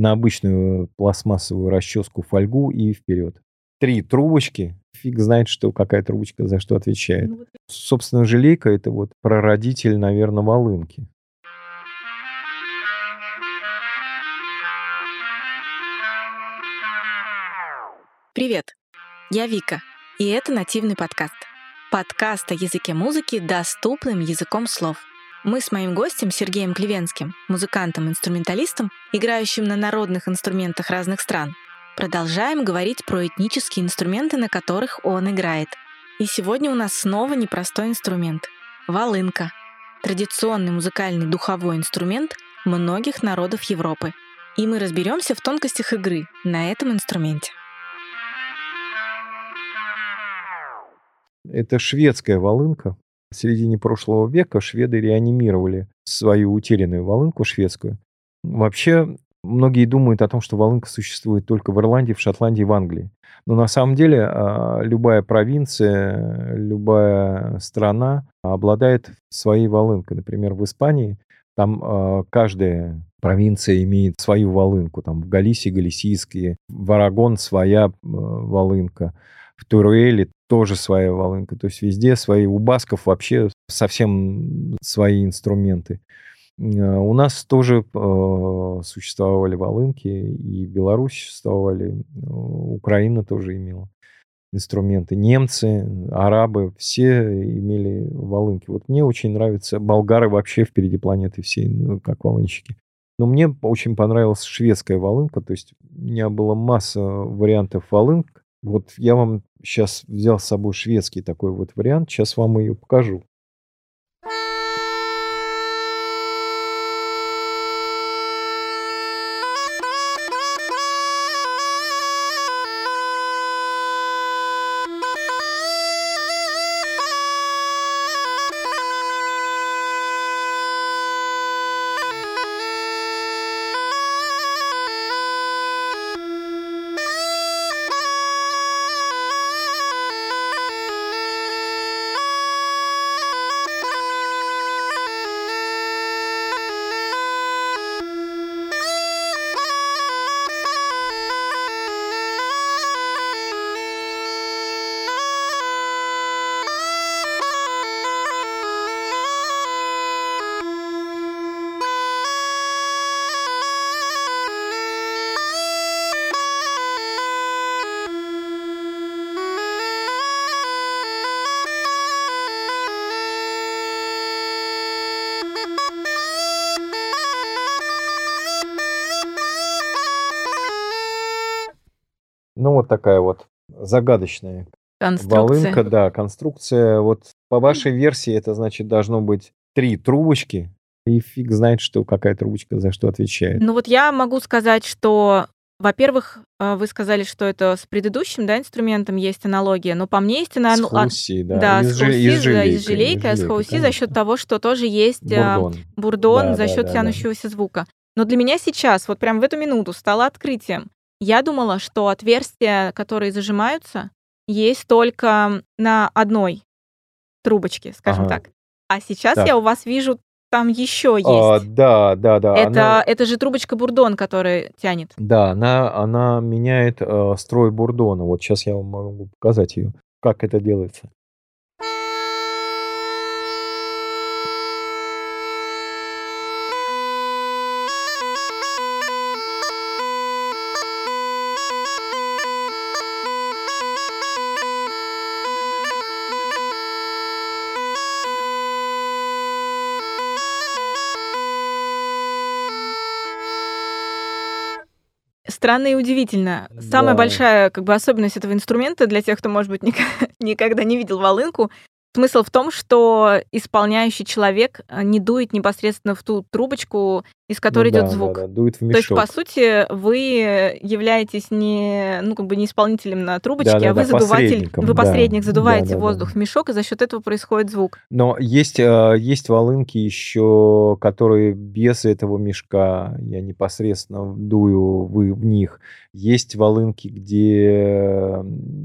на обычную пластмассовую расческу фольгу и вперед. Три трубочки, фиг знает, что какая трубочка за что отвечает. Ну вот Собственно, желейка это вот прародитель, наверное, волынки. Привет, я Вика, и это нативный подкаст. Подкаст о языке музыки доступным языком слов. Мы с моим гостем Сергеем Клевенским, музыкантом-инструменталистом, играющим на народных инструментах разных стран, продолжаем говорить про этнические инструменты, на которых он играет. И сегодня у нас снова непростой инструмент — волынка. Традиционный музыкальный духовой инструмент многих народов Европы. И мы разберемся в тонкостях игры на этом инструменте. Это шведская волынка. В середине прошлого века шведы реанимировали свою утерянную волынку шведскую. Вообще, многие думают о том, что волынка существует только в Ирландии, в Шотландии, в Англии. Но на самом деле а, любая провинция, любая страна обладает своей волынкой. Например, в Испании там а, каждая провинция имеет свою волынку. Там в Галисии галисийские, в Арагон своя а, волынка, в Туруэле тоже своя волынка. То есть везде свои. У басков вообще совсем свои инструменты. Э, У нас тоже э, существовали волынки, и Беларусь существовали, э, Украина тоже имела инструменты. Немцы, арабы, все имели волынки. Вот мне очень нравится, болгары вообще впереди планеты всей, ну, как волынщики. Но мне очень понравилась шведская волынка, то есть у меня была масса вариантов волынок. Вот я вам сейчас взял с собой шведский такой вот вариант, сейчас вам ее покажу. Ну, вот такая вот загадочная Конструкция. волынка, да, конструкция. Вот по вашей версии это значит должно быть три трубочки, и фиг знает, что какая трубочка за что отвечает. Ну вот я могу сказать, что, во-первых, э, вы сказали, что это с предыдущим да, инструментом есть аналогия, но по мне есть С аналогия. хауси, да, Да, и с хауси, и с да, и желейкой, с желейкой, а хауси за счет конечно. того, что тоже есть а, Бурдон. бурдон Да, за да, счет да, да. тянущегося звука. Но для меня сейчас, вот прям в эту минуту, стало открытием. Я думала, что отверстия, которые зажимаются, есть только на одной трубочке, скажем Ага. так. А сейчас Так. я у вас вижу, там еще А, есть. да, да, да. Это, Она, это же трубочка бурдон, которая тянет. да, она, она меняет э, строй бурдона. Вот сейчас я вам могу показать ее, как это делается. Странно и удивительно. Самая Да. большая как бы, особенность этого инструмента для тех, кто, может быть, никогда не видел волынку, смысл в том, что исполняющий человек э, не дует непосредственно в ту трубочку, из Ну которой идет да, да, звук. да, дует в То есть, по мешок. сути, вы являетесь не, ну, как бы не исполнителем на трубочке, Да, да, а вы да, задуватель, вы да, посредник, да, задуваете да, да. воздух в мешок, и за счет этого происходит звук. Но есть, э, есть волынки еще, которые без этого мешка, я непосредственно дую вы- в них. Есть волынки, где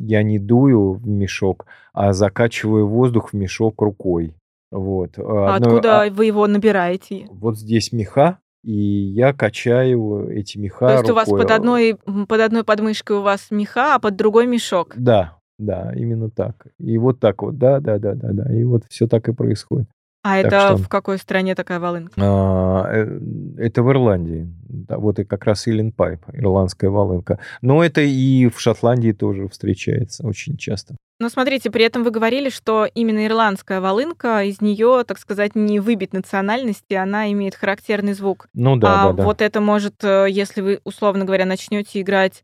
я не дую в мешок, а закачиваю воздух в мешок рукой. Вот. А Одно- откуда а вы его набираете? вот здесь меха, и я качаю эти меха То есть у вас рукой. под одной, под одной подмышкой у вас меха, а под другой мешок? Да, да, именно так. И вот так вот, да, да, да, да, да. И вот все так и происходит. А Так это что в какой стране такая волынка? а, э, это в Ирландии. Да, вот и как раз Илен Пайп, ирландская волынка. Но это и в Шотландии тоже встречается очень часто. Ну, смотрите, при этом вы говорили, что именно ирландская волынка, из нее, так сказать, не выбить национальности, она имеет характерный звук. Ну да, А да, да. вот это может, э, если вы, условно говоря, начнете играть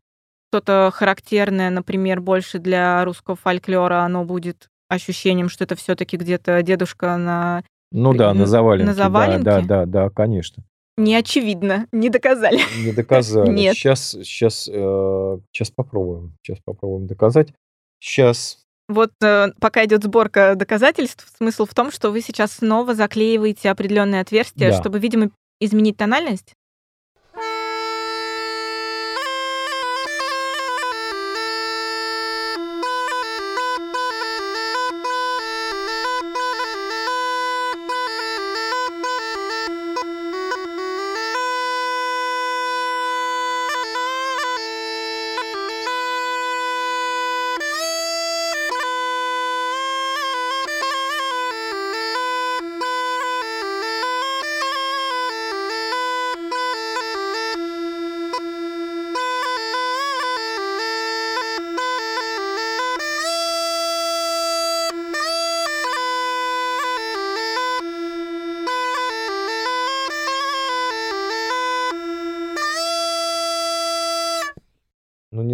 что-то характерное, например, больше для русского фольклора, оно будет ощущением, что это все-таки где-то дедушка на Ну да, на заваленке. на Да, да, заваленке? да, да, конечно. не очевидно, не доказали. Не доказали. Нет. Сейчас, сейчас, сейчас попробуем. Сейчас попробуем доказать. Сейчас. Вот э, пока идет сборка доказательств, смысл в том, что вы сейчас снова заклеиваете определенные отверстия, Да. чтобы, видимо, изменить тональность.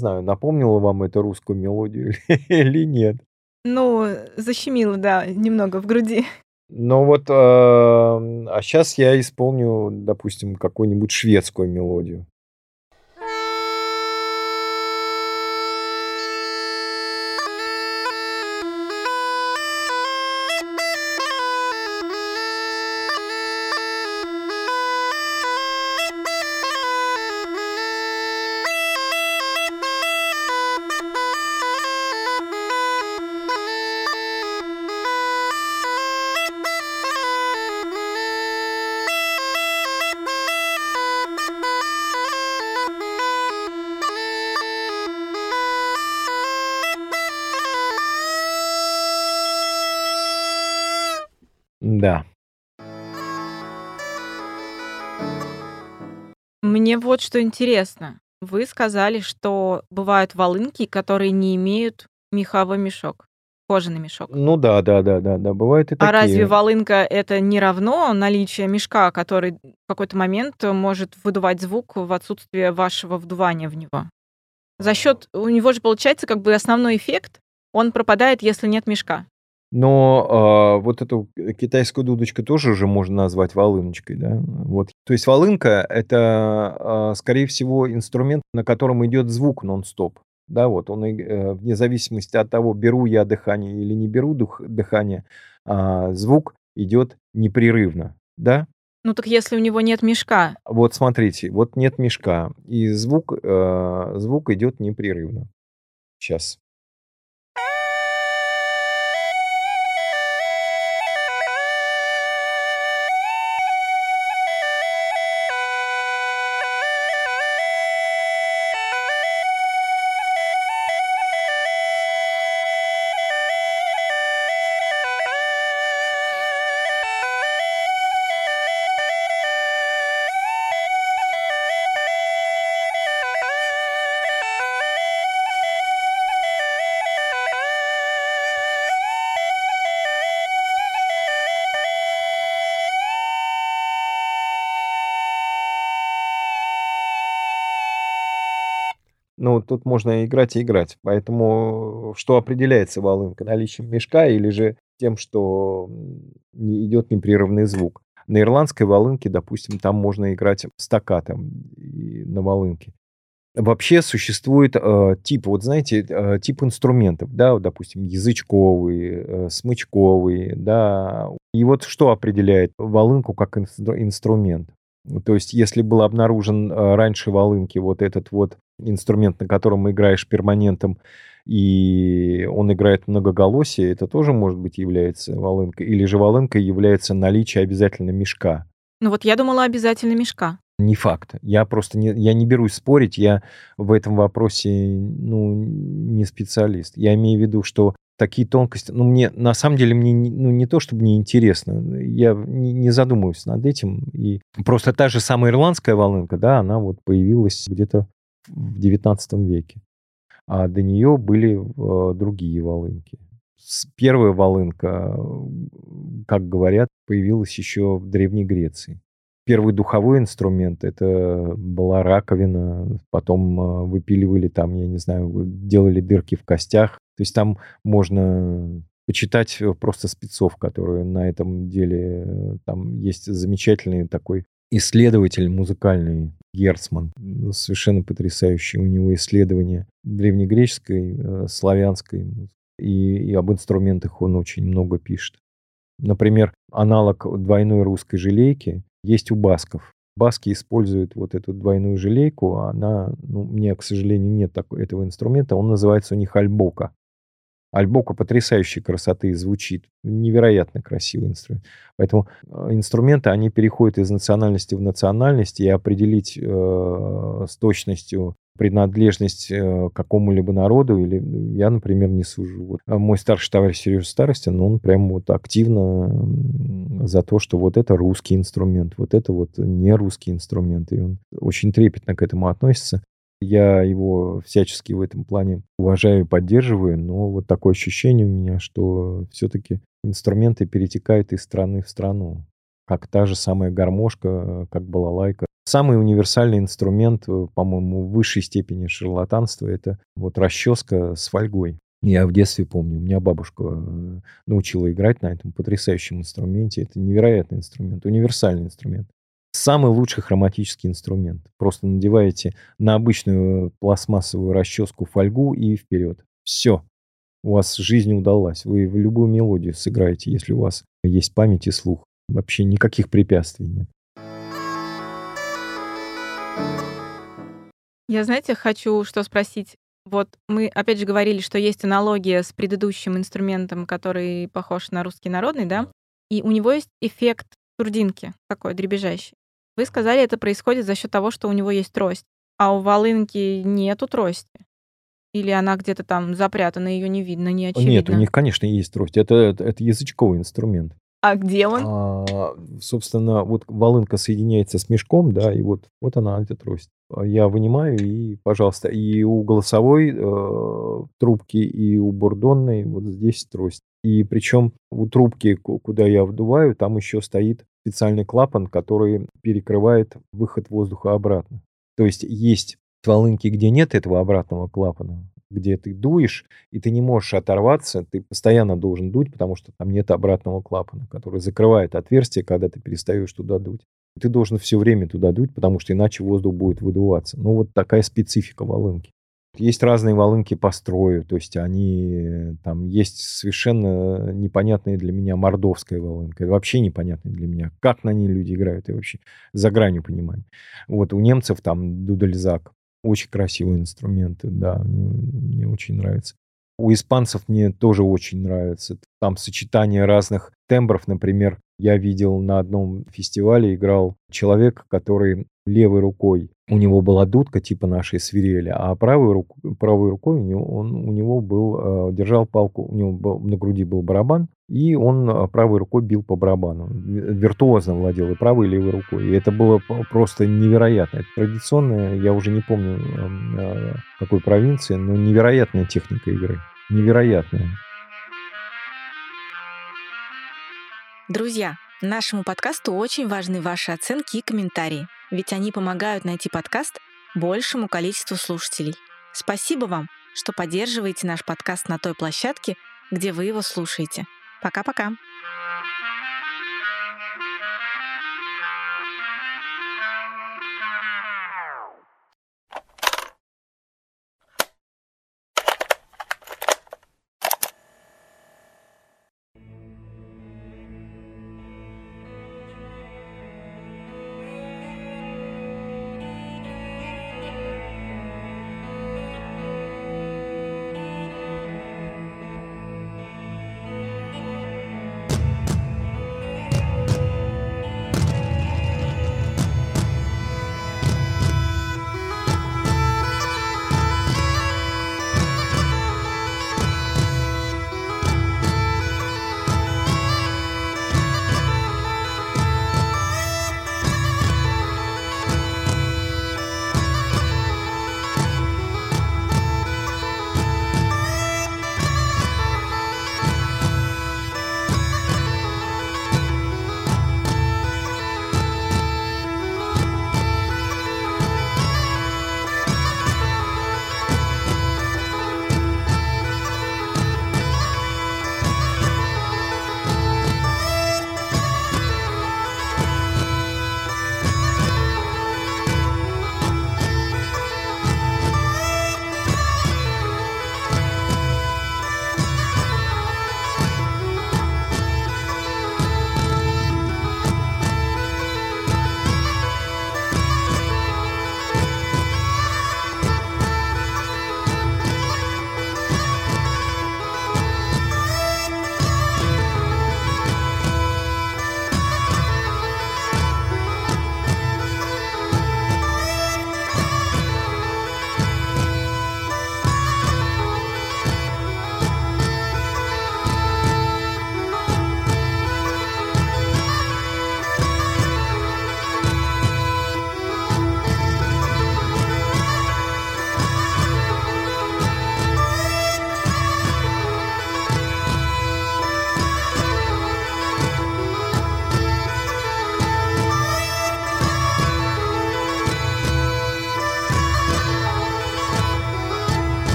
Знаю, напомнила вам эту русскую мелодию или нет. Ну, защемило, да, немного в груди. Но вот, а а сейчас я исполню, допустим, какую-нибудь шведскую мелодию. Да. Мне вот что интересно. Вы сказали, что бывают волынки, которые не имеют меховой мешок, кожаный мешок. Ну да, да, да, да, да, бывают и А разве такие. волынка это не равно наличие мешка, который в какой-то момент может выдувать звук в отсутствие вашего вдувания в него? За счет у него же получается как бы основной эффект, он пропадает, если нет мешка. Но а, вот эту китайскую дудочку тоже уже можно назвать волыночкой, да. Вот. То есть волынка это, а, скорее всего, инструмент, на котором идет звук нон-стоп. Да, вот он э, вне зависимости от того, беру я дыхание или не беру дух- дыхание, а, звук идет непрерывно, да. Ну так если у него нет мешка, Вот смотрите, вот нет мешка, и звук, э, звук идет непрерывно. Сейчас. Ну, тут можно играть и играть. Поэтому что определяется волынка? Наличием мешка или же тем, что не идет непрерывный звук? На ирландской волынке, допустим, там можно играть стаккатом и на волынке. Вообще существует э, тип, вот знаете, э, тип инструментов, да, вот, допустим, язычковый, э, смычковый, да. И вот что определяет волынку как инстру- инструмент? Ну, То есть, если был обнаружен э, раньше волынки вот этот вот инструмент, на котором играешь перманентом, и он играет многоголосие, это тоже, может быть, является волынкой. Или же волынкой является наличие обязательно мешка. Ну вот я думала обязательно мешка. Не факт. Я просто не, я не берусь спорить, я в этом вопросе ну, не специалист. Я имею в виду, что такие тонкости, ну, мне, на самом деле, мне ну, не то, чтобы не интересно, я не, не задумываюсь над этим. И просто та же самая ирландская волынка, да, она вот появилась где-то в 19 веке. А до нее были э, другие волынки. Первая волынка, как говорят, появилась еще в Древней Греции. Первый духовой инструмент это была раковина, потом э, выпиливали там, я не знаю, делали дырки в костях. То есть там можно почитать э, просто спецов, которые на этом деле, э, там есть замечательный такой исследователь музыкальный Герцман, совершенно потрясающий у него исследования древнегреческой, славянской и, и об инструментах он очень много пишет. Например, аналог двойной русской желейки есть у басков. Баски используют вот эту двойную желейку. Она, ну, мне, к сожалению, нет такого, этого инструмента. Он называется у них альбока. Альбока потрясающей красоты звучит. Невероятно красивый инструмент. Поэтому э, инструменты, они переходят из национальности в национальность, и определить э, с точностью принадлежность э, какому-либо народу, или ну, я, например, не сужу. Вот. А мой старший товарищ Сережа Старостин, он прям вот активно за то, что вот это русский инструмент, вот это вот не русский инструмент, и он очень трепетно к этому относится. Я его всячески в этом плане уважаю и поддерживаю, но вот такое ощущение у меня, что все-таки инструменты перетекают из страны в страну, как та же самая гармошка, как балалайка. Самый универсальный инструмент, э, по-моему, в высшей степени шарлатанства, это вот расческа с фольгой. Я в детстве помню, у меня бабушка э, научила играть на этом потрясающем инструменте. Это невероятный инструмент, универсальный инструмент. Самый лучший хроматический инструмент. Просто надеваете на обычную пластмассовую расческу фольгу и вперед. Все. У вас жизнь удалась. Вы в любую мелодию сыграете, если у вас есть память и слух. Вообще никаких препятствий нет. Я, знаете, хочу что спросить. Вот мы опять же говорили, что есть аналогия с предыдущим инструментом, который похож на русский народный, да? И у него есть эффект турдинки такой дребезжащий. Вы сказали, это происходит за счет того, что у него есть трость. А у волынки нету трости? Или она где-то там запрятана, ее не видно, не очевидно? Нет, у них, конечно, есть трость. Это, это, это язычковый инструмент. А где он? А, собственно, вот волынка соединяется с мешком, да, и вот, вот она, эта трость. А я вынимаю и, пожалуйста, и у голосовой э, трубки, и у бурдонной вот здесь трость. И причем у трубки, куда я вдуваю, там еще стоит специальный клапан, который перекрывает выход воздуха обратно. То есть есть волынки, где нет этого обратного клапана, где ты дуешь, и ты не можешь оторваться, ты постоянно должен дуть, потому что там нет обратного клапана, который закрывает отверстие, когда ты перестаешь туда дуть. Ты должен все время туда дуть, потому что иначе воздух будет выдуваться. Ну, вот такая специфика волынки. Есть разные волынки по строю, то есть они, там есть совершенно непонятные для меня мордовская волынка, вообще непонятная для меня, как на ней люди играют, и вообще за гранью понимания. Вот у немцев там дудельзак, очень красивые инструменты, да, мне, мне очень нравится. У испанцев мне тоже очень нравится. Там сочетание разных тембров. Например, я видел на одном фестивале играл человек, который левой рукой у него была дудка типа нашей свирели, а правой, рук, правой рукой у него, он, у него был, э, держал палку, у него был, на груди был барабан, и он э, правой рукой бил по барабану. Виртуозно владел и правой, и левой рукой. И это было просто невероятно. Это традиционная, я уже не помню э, какой провинции, но невероятная техника игры. Невероятная. Друзья, нашему подкасту очень важны ваши оценки и комментарии, ведь они помогают найти подкаст большему количеству слушателей. Спасибо вам, что поддерживаете наш подкаст на той площадке, где вы его слушаете. Пока-пока.